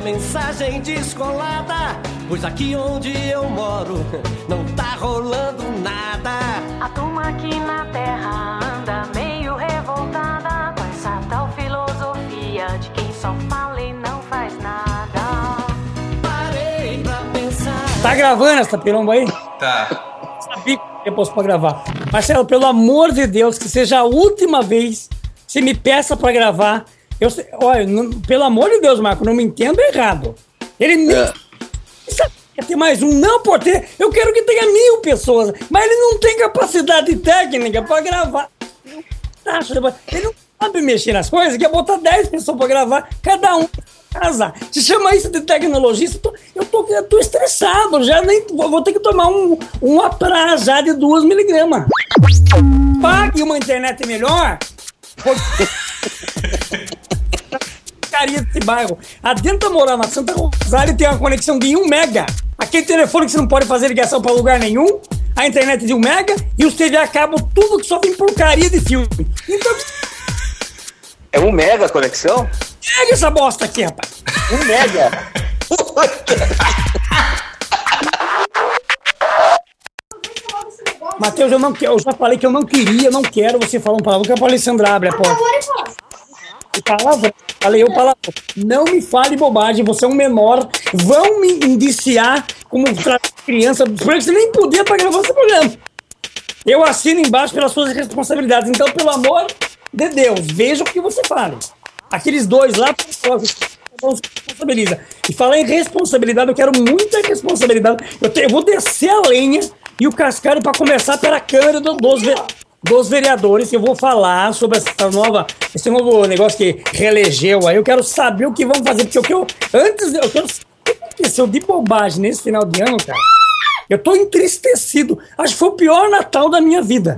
uma mensagem descolada. Pois aqui onde eu moro não tá rolando nada. A turma aqui na terra anda meio revoltada com essa tal filosofia de quem só fala e não faz nada. Parei pra pensar. Tá gravando essa piromba aí? Tá. Sabia que eu posso pra gravar. Marcelo, pelo amor de Deus, que seja a última vez que você me peça pra gravar. Eu, sei- olha, não- pelo amor de Deus, Marco, não me entenda errado. Ele nem É. sabia ter mais um, não por ter. Eu quero que tenha mil pessoas, mas ele não tem capacidade técnica pra gravar. Tá, Ele não sabe mexer nas coisas, quer botar 10 pessoas pra gravar, cada um casa. Se chama isso de tecnologista, eu tô, eu tô, eu tô estressado, já nem vou ter que tomar um, um apra já de 2 miligramas. Pague uma internet melhor. Porcaria desse bairro. Adianta morar na Santa Rosário e ter uma conexão de 1 mega. Aquele telefone que você não pode fazer ligação pra lugar nenhum. A internet de 1 mega e os TV a cabo, tudo que só tem porcaria de filme. Então, É um mega conexão? pega essa bosta aqui, rapaz. Um mega. Matheus, eu não quero, eu já falei que eu não queria, não quero você falar um palavrão, que é pra Alessandra abre a porta. E palavrão, falei eu palavrão. Não me fale bobagem, você é um menor, vão me indiciar como criança, você nem podia pra gravar esse programa. Eu assino embaixo pelas suas responsabilidades, então, pelo amor de Deus, veja o que você fala. Aqueles dois lá, se responsabiliza. E falar em responsabilidade, eu quero muita responsabilidade. Eu, te- eu vou descer a lenha e o cascalho para começar pela Câmara do- dos, ve- dos Vereadores. Eu vou falar sobre essa nova, esse novo negócio que reelegeu aí. Eu quero saber o que vão fazer, porque o que eu. Antes, eu quero o que aconteceu de bobagem nesse final de ano, cara. Eu tô entristecido. Acho que foi o pior Natal da minha vida.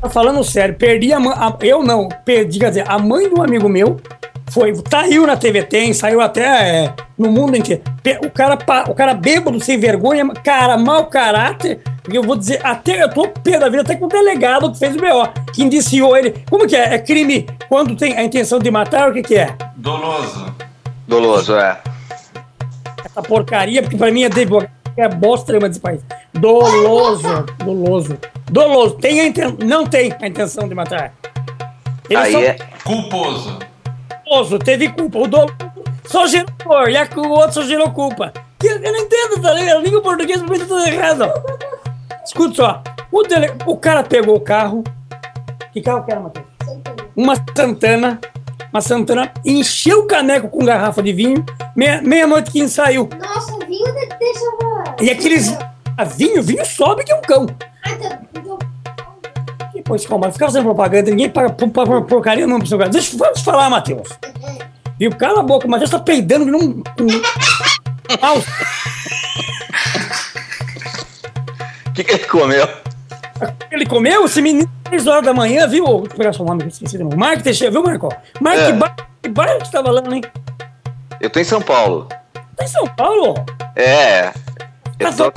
Tá falando sério, perdi a mãe. Eu não, perdi, quer dizer, a mãe de um amigo meu foi. Saiu na TV Tem, saiu até é, no mundo inteiro. O cara, o cara bêbado, sem vergonha, cara, mau caráter. Eu vou dizer, até eu tô pé da vida, até com o delegado que fez o BO, que indiciou ele. Como que é? É crime quando tem a intenção de matar? O que, que é? Doloso. Doloso, é. Essa porcaria, porque pra mim é advogado, é bosta nenhuma desse país. Doloso, doloso. Doloso. Tem a inten... Não tem a intenção de matar. Aí só é. Culposo. Doloso, teve culpa. O doloso só gerou dor, e a- o outro só gerou culpa. Que- Eu não entendo, tá ligado? A língua portuguesa pra mim tá tudo errado. Escuta só. O, dele... o cara pegou o carro. Que carro que era, Matheus? Uma Santana. Uma Santana. Encheu o caneco com garrafa de vinho. Meia- Meia-noite que saiu. Nossa, vinho de- deixa eu E aqueles. A vinho, vinho sobe que é um cão. Ah, então, pois, calma, fica fazendo propaganda, ninguém paga por, por, por porcaria não pro seu cara. Deixa vamos falar, Matheus. Viu? Cala a boca, o Matheus tá peidando que não. um- Ah, O que, que ele comeu? ele comeu esse menino 3 horas da manhã, viu? Vou pegar seu nome, que eu esqueci de novo. Marco Teixeira, viu, Marco? Marco, É. que bairro que bairro que você tá falando, hein? Eu tô em São Paulo. Tá em São Paulo? É. Eu tô...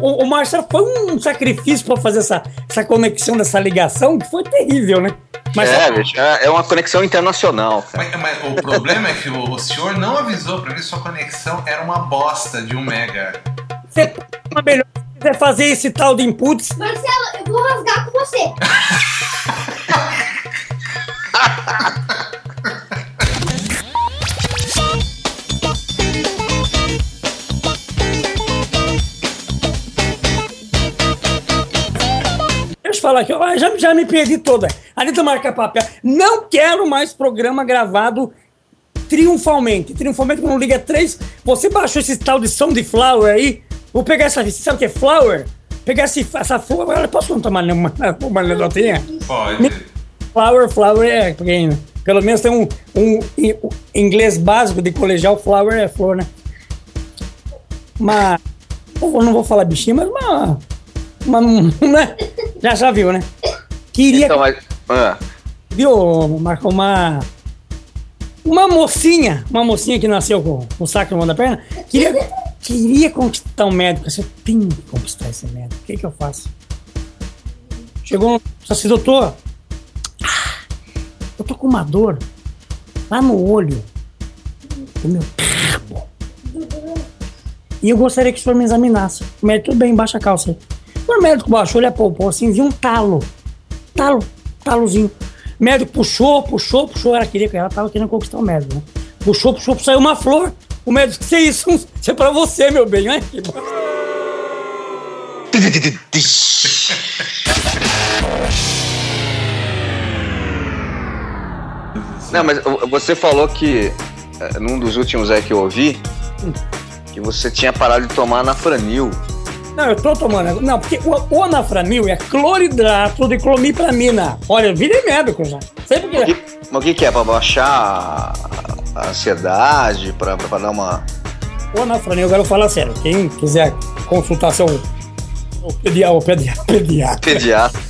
O, o Marcelo foi um sacrifício pra fazer essa, essa conexão dessa ligação que foi terrível, né? Mas É, bicho, é é uma conexão internacional, cara. Mas, mas o problema é que o, o senhor não avisou pra mim que sua conexão era uma bosta de um mega. você uma melhor se quiser fazer esse tal de inputs, Marcelo, eu vou rasgar com você. Falar aqui, ó, já, já me perdi toda. Anitta marca papel. Não quero mais programa gravado triunfalmente. Triunfalmente, quando liga três. Você baixou esse tal de som de flower aí? Vou pegar essa. Você sabe o que é flower? Pegar esse, essa. Agora posso não tomar uma, uma anedotinha? Pode. Flower, flower é. Porque, pelo menos tem um, um, um inglês básico de colegial. Flower é flor, né? Uma. Eu não vou falar bichinho, mas uma. Uma. Né? Já já viu, né? Queria. Então, mas. ah, Viu, Marco? Uma. Uma mocinha, uma mocinha que nasceu com o saco no mão da perna, queria, queria conquistar um médico. Você tem que conquistar esse médico. O que, que eu faço? Chegou, só assim, doutor. ah, Eu tô com uma dor lá no olho. médico, meu. E eu gostaria que o senhor me examinasse. O médico, tudo bem, baixa a calça aí. O médico baixou, ele apalpou assim, viu um talo. Talo, talozinho. O médico puxou, puxou, puxou. Ela queria, ela tava querendo conquistar o médico, né? Puxou, puxou, saiu uma flor. O médico, que isso? Isso é pra você, meu bem, né? Que. Não, mas você falou que eh, num dos últimos aí que eu ouvi que você tinha parado de tomar anafranil. Não, eu tô tomando. Não, porque o, o anafranil é cloridrato de clomipramina. Olha, virei médico já. Sei por quê. Mas o que, que é? Pra baixar a- ansiedade? Pra, pra dar uma. O anafranil, eu quero falar sério. Quem quiser consultação. O pediatra, o pediatra, pediatra. Pediatra,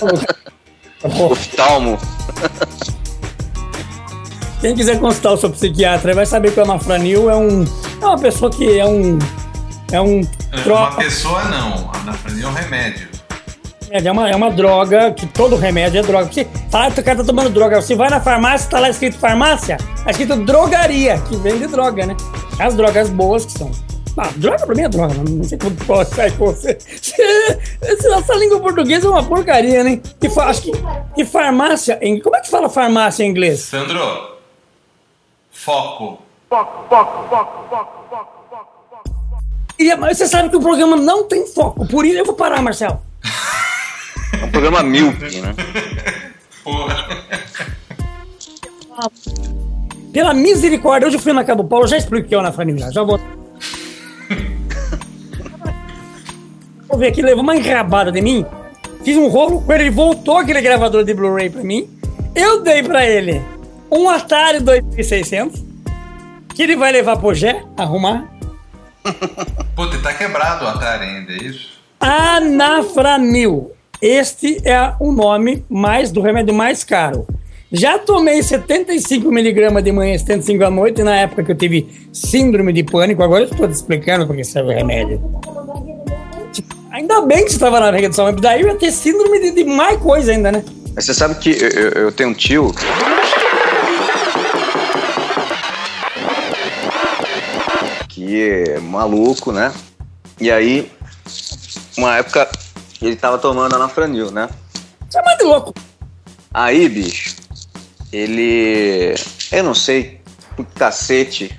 oftalmo. Quem quiser consultar o seu psiquiatra vai saber que o anafranil é um. É uma pessoa que é um. É um. Uma Droga, pessoa não, anafranil é um remédio. é, uma, é uma droga, que todo remédio é droga. Você fala que o cara tá tomando droga. Você vai na farmácia, tá lá escrito farmácia, tá escrito drogaria, que vende droga, né? As drogas boas que são. Ah, droga pra mim é droga, não sei como pode sair com você. Essa língua portuguesa é uma porcaria, né? Que fa- acho que, que farmácia. Em, como é que fala farmácia em inglês? Sandro, foco. Queria- Mas você sabe que o programa não tem foco, por isso eu vou parar, Marcelo. É um programa míope, né? Porra. Pela misericórdia, hoje eu fui na casa do Paulo, já expliquei na família, já vou. Vou ver aqui, levou uma enrabada de mim, fiz um rolo com ele, ele voltou aquele gravador de Blu-ray pra mim, eu dei pra ele um Atari 2600, que ele vai levar pro Gé, arrumar, Puta, tá quebrado o Atari ainda, é isso? Anafranil. Este é o nome mais do remédio mais caro. Já tomei 75 miligramas de manhã e 75 à noite, na época que eu tive síndrome de pânico. Agora eu estou te explicando porque serve o remédio. Ainda bem que você estava na regra de saúde, daí eu ia ter síndrome de, de mais coisa ainda, né? Mas você sabe que eu, eu- eu tenho um tio. É maluco, né? E aí, uma época, ele tava tomando anafranil, né? Você é mais de louco. Aí, bicho, ele. Eu não sei por que cacete.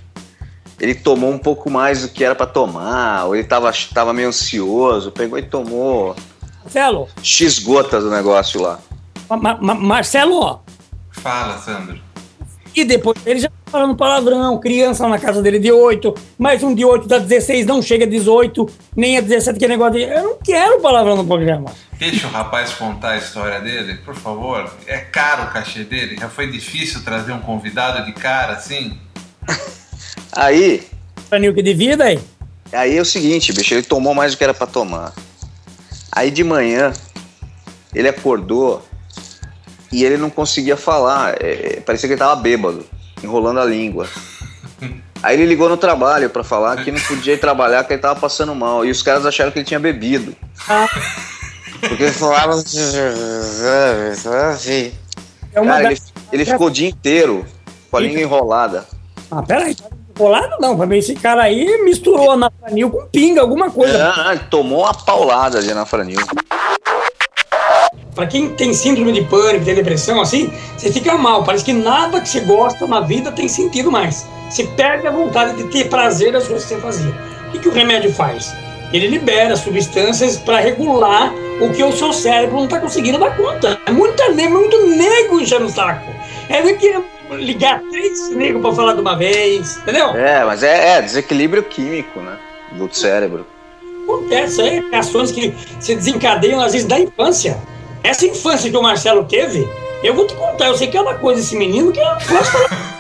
Ele tomou um pouco mais do que era pra tomar, ou ele tava, tava meio ansioso, pegou e tomou Marcelo, X gotas do negócio lá. Ma- Ma- Marcelo, ó. Fala, Sandro. E depois ele já falando palavrão, criança na casa dele de 8, mais um de 8 dá 16, não chega a 18, nem a 17, que é negócio de. Eu não quero palavrão no programa. Deixa o rapaz contar a história dele, por favor. É caro o cachê dele? Já foi difícil trazer um convidado de cara assim? Aí, Planil que de vida aí. Aí é o seguinte, bicho, ele tomou mais do que era pra tomar. Aí de manhã, ele acordou e ele não conseguia falar. é, é, parecia que ele tava bêbado, enrolando a língua. Aí ele ligou no trabalho pra falar que não podia ir trabalhar, que ele tava passando mal. E os caras acharam que ele tinha bebido. Porque ele falava assim. É Cara, ele, ele ficou o dia inteiro com a língua enrolada. Ah, peraí. Colado não, pra mim esse cara aí misturou anafranil com pinga, alguma coisa. Ah, ele tomou uma paulada de anafranil. Pra quem tem síndrome de pânico, tem depressão, assim, você fica mal. Parece que nada que você gosta na vida tem sentido mais. Você perde a vontade de ter prazer das coisas que você fazia. O que, que o remédio faz? Ele libera substâncias para regular o que o seu cérebro não está conseguindo dar conta. É muita muito nego enchendo o saco. É do que ligar três negros para falar de uma vez, entendeu? É, mas é, é desequilíbrio químico, né? Do cérebro. Acontece, é reações que se desencadeiam às vezes da infância. Essa infância que o Marcelo teve, eu vou te contar, eu sei que é uma coisa esse menino que eu não posso falar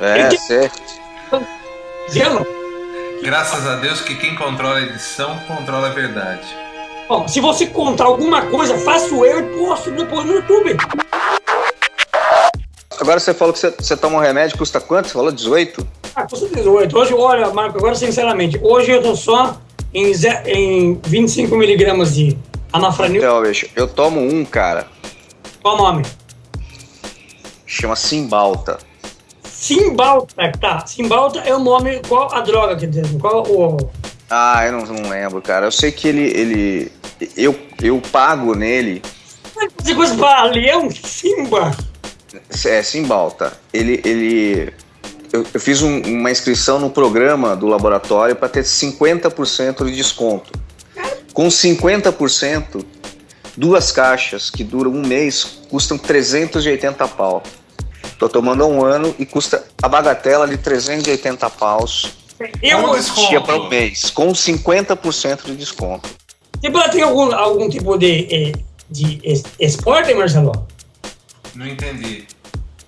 É, Ele- você. dizendo. Graças a Deus que quem controla a edição controla a verdade. Bom, se você contar alguma coisa, faço eu e posto depois no YouTube. Agora você falou que você, você toma um remédio, custa quanto? Você falou 18? Ah, custa 18. Hoje, olha, Marco, agora sinceramente, hoje eu tô só em, em 25 miligramas de anafranil. Então, bicho, eu tomo um, cara, Qual o nome? chama Simbalta. Simbalta, tá. Simbalta é o nome, qual a droga que tem? Qual o. Ah, eu não, não lembro, cara. Eu sei que ele. ele eu, eu pago nele. Você coisa pra leão? Simba! É, Simbalta. Ele. ele eu, eu fiz um- uma inscrição no programa do laboratório para ter 50% de desconto. Com 50%, duas caixas que duram um mês custam 380 pau. Tô tomando um ano e custa a bagatela de 380 paus. Eu, Com desconto. Para um mês, com 50% de desconto. ela tem algum, algum tipo de, eh, de es- esporte, Marcelo? Não entendi.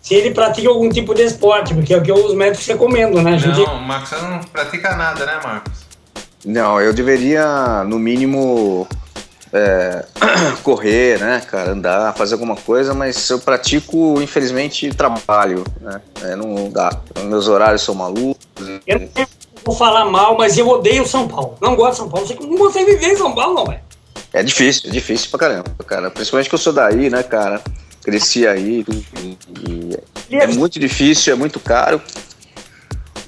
Se ele pratica algum tipo de esporte, porque é o que os médicos recomendam, né? A gente, Não, o Marcelo não pratica nada, né, Marcos? Não, eu deveria, no mínimo, é, correr, né, cara, andar, fazer alguma coisa, mas eu pratico, infelizmente, trabalho, né? É, não dá. Meus horários são malucos. eu não vou falar mal, mas eu odeio São Paulo. Não gosto de São Paulo. Você não consegue viver em São Paulo, não, velho. É difícil, é difícil pra caramba, cara. Principalmente que eu sou daí, né, cara? Cresci aí e, e é muito difícil, é muito caro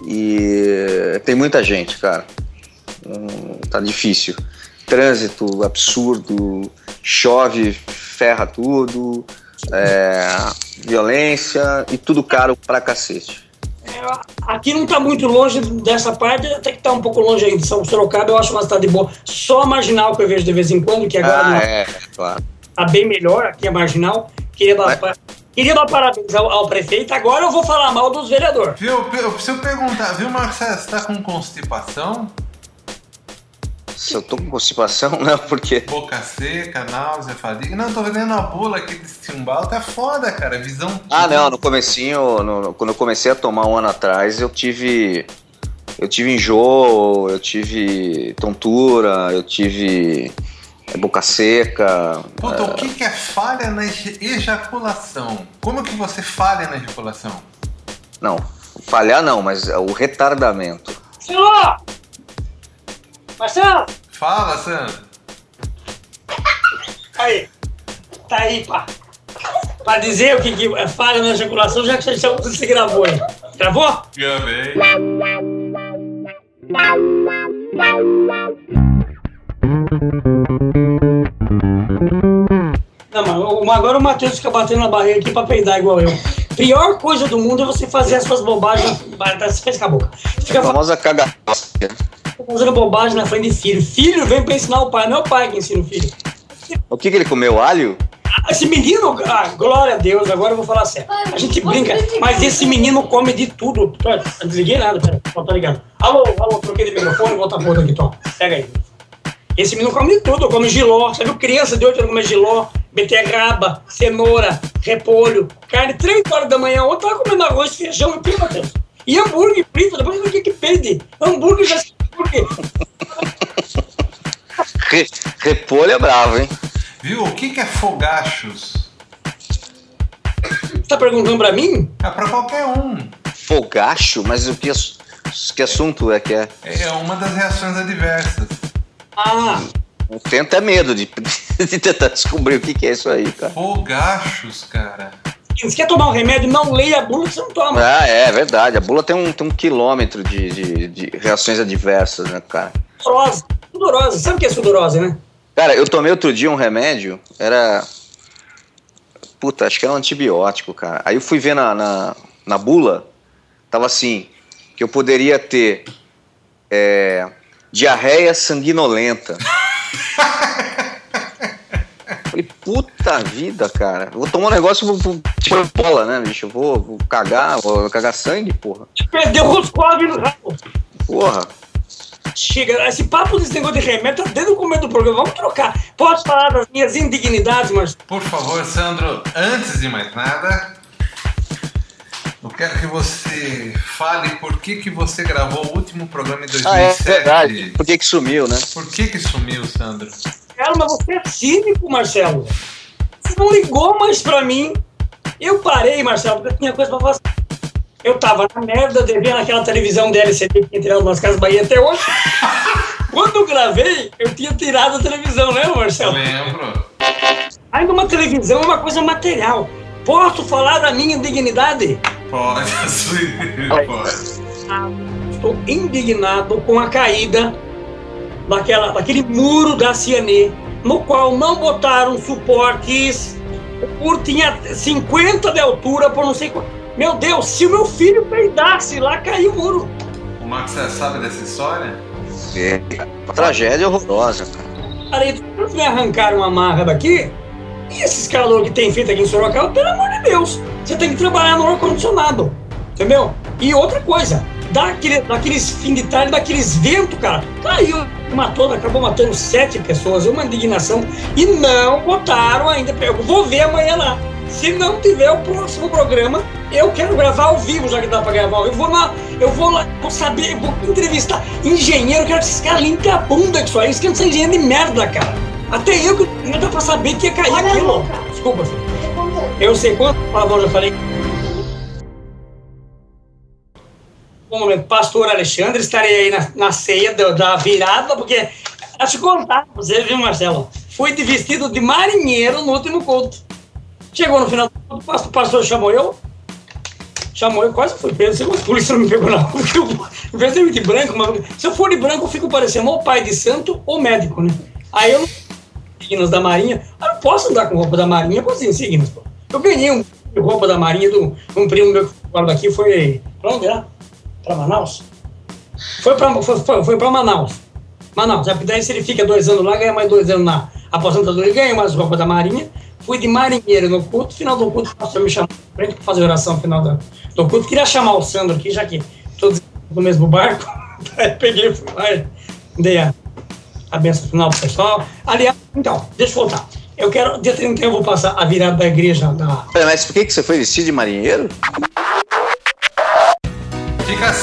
e tem muita gente, cara. Hum, tá difícil. Trânsito absurdo, chove, ferra tudo, é, violência e tudo caro pra cacete. É, Aqui não tá muito longe dessa parte, até que tá um pouco longe ainda. São Sorocaba eu acho uma cidade boa. Só a marginal que eu vejo de vez em quando, que agora Ah, não- é, claro. tá bem melhor aqui a marginal. Queria dar, pa- queria dar parabéns ao, ao prefeito. Agora eu vou falar mal dos vereadores. Viu, eu preciso perguntar, viu, Marcelo, você tá com constipação? Se eu tô com constipação, não, porque. Boca seca, náusea, fadiga? Não, tô vendendo a bula aqui desse timbal, tá foda, cara, visão... Ah, não, no comecinho, no- no- quando eu comecei a tomar um ano atrás, eu tive. Eu tive enjoo, eu tive tontura, eu tive é, boca seca. Puta, o que, que é falha na ejaculação? Como que você falha na ejaculação? Não, falhar não, mas é o retardamento. Marcelo! Marcelo! Fala, Sandro. Aí. Tá aí, pá. Pra dizer o que, que é falha na ejaculação, já que você, você gravou aí. Gravou? Gravei. Não, mas agora o Matheus fica batendo na barriga aqui pra peidar igual eu. Pior coisa do mundo é você fazer essas bobagens. Vai, tá, Você fez com a boca. Fica A famosa cagaça. Fazendo bobagem na frente de filho. Filho vem pra ensinar o pai, não é o pai que ensina o filho. O que, que ele comeu? Alho? Ah, Esse menino, ah, glória a Deus, agora eu vou falar sério. A gente brinca, mas esse menino come de tudo. Desliguei nada, pera, só tá ligado. Alô, alô, troquei de microfone, volta a porra aqui, Tom. Pega aí. Esse menino come de tudo, come giló. Você viu criança de 8 anos comer giló, beterraba, cenoura, repolho, carne, 3 horas da manhã. Ontem tava comendo arroz, feijão e Matheus. E hambúrguer frito, depois o que que pede? Hambúrguer já hambúrguer. Re- repolho é bravo, hein? Viu, o que, que é fogachos? Você tá perguntando pra mim? É pra qualquer um. Fogacho? Mas o que, que assunto é que é? É uma das reações adversas. Ah, Eu tenho até medo de, de tentar descobrir o que, que é isso aí, cara. Fogachos, cara. Você quer tomar um remédio, não leia a bula que você não toma. Ah, é verdade. A bula tem um, tem um quilômetro de, de, de reações adversas, né, cara? Sudorosa. Sudorosa. Sabe o que é sudorosa, né? Cara, eu tomei outro dia um remédio, era. Puta, acho que era um antibiótico, cara. Aí eu fui ver na, na, na bula, tava assim, que eu poderia ter é, diarreia sanguinolenta. Falei, puta vida, cara. Vou tomar um negócio, vou, vou tipo bola, né, bicho? Eu vou, vou cagar, vou cagar sangue, porra. Perdeu os quadros no rabo. Porra. Chega, esse papo desse negócio de remédio tá desde o começo do programa. Vamos trocar. Posso falar das minhas indignidades, mas Por favor, Sandro, antes de mais nada, eu quero que você fale por que, que você gravou o último programa em 2007. Ah, é verdade. Por que que sumiu, né? Por que que sumiu, Sandro? Cara, mas você é cínico, Marcelo. Você não ligou mais pra mim. Eu parei, Marcelo, porque eu tinha coisa pra fazer. Eu tava na merda, devendo aquela televisão da LCD que tinha tirado nas Casas Bahia até hoje. Quando eu gravei, eu tinha tirado a televisão, né, Eu Marcelo? lembro. Ainda uma televisão é uma coisa material. Posso falar da minha indignidade? Pode assumir, pode. Estou indignado com a caída daquela, daquele muro da Cianê, no qual não botaram suportes. O muro tinha 50 de altura por não sei quanto. Meu Deus, se o meu filho peidasse lá, caiu o muro. O Max você sabe dessa história? É, uma tragédia horrorosa, cara. Cara, se eu me arrancar uma marra daqui, e esses calor que tem feito aqui em Sorocaba, pelo amor de Deus, você tem que trabalhar no ar-condicionado, entendeu? E outra coisa, daquele, daqueles fim de tarde, daqueles ventos, cara, caiu, matou, acabou matando sete pessoas, é uma indignação, e não botaram ainda, eu vou ver amanhã lá. Se não tiver o próximo programa, eu quero gravar ao vivo, já que dá pra gravar ao vivo. Eu vou lá, eu vou lá, vou saber, vou entrevistar engenheiro, eu quero que esses caras limpem a bunda disso aí, isso que não são engenheiro de merda, cara. Até eu que não dá pra saber que ia cair Olha aquilo. Desculpa, filho. Contando. Eu sei quanto palavrão eu já falei. Um momento, pastor Alexandre, estarei aí na, na ceia da, da virada, porque. Deixa eu contar você, viu, Marcelo? Fui de vestido de marinheiro no último culto. Chegou no final do culto, o pastor, chamou eu. Chamou eu, quase fui preso. A polícia não me pegou rua, porque eu, em de eu de branco, mas, se eu for de branco, eu fico parecendo ou pai de santo ou médico, né? Aí eu não signos da Marinha. Eu não posso andar com roupa da Marinha com as insígnias, pô. Eu ganhei um de roupa da Marinha do um primo meu que foi daqui, foi. Pra onde? Pra Manaus? Foi pra, foi, foi, foi Manaus. Manaus. Aí Daí se ele fica dois anos lá, ganha mais dois anos na aposentadoria, ganha mais roupa da Marinha. Fui de marinheiro no culto, final do culto, o pastor me chamou pra fazer oração final do, do culto. Queria chamar o Sandro aqui, já que todos no mesmo barco. Peguei fui lá dei a, a benção final pro pessoal. Aliás, então, deixa eu voltar. Eu quero, dia 31 eu vou passar a virada da igreja da. Mas por que, que você foi vestido de marinheiro?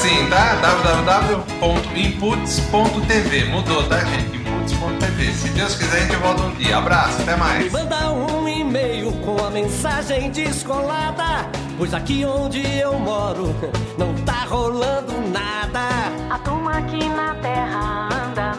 Assim, tá? www.inputs.tv. Mudou, tá, gente? Inputs.tv. Se Deus quiser, a gente volta um dia. Abraço, até mais. Me manda um e-mail com a mensagem descolada. Pois aqui onde eu moro não tá rolando nada. A turma aqui na terra anda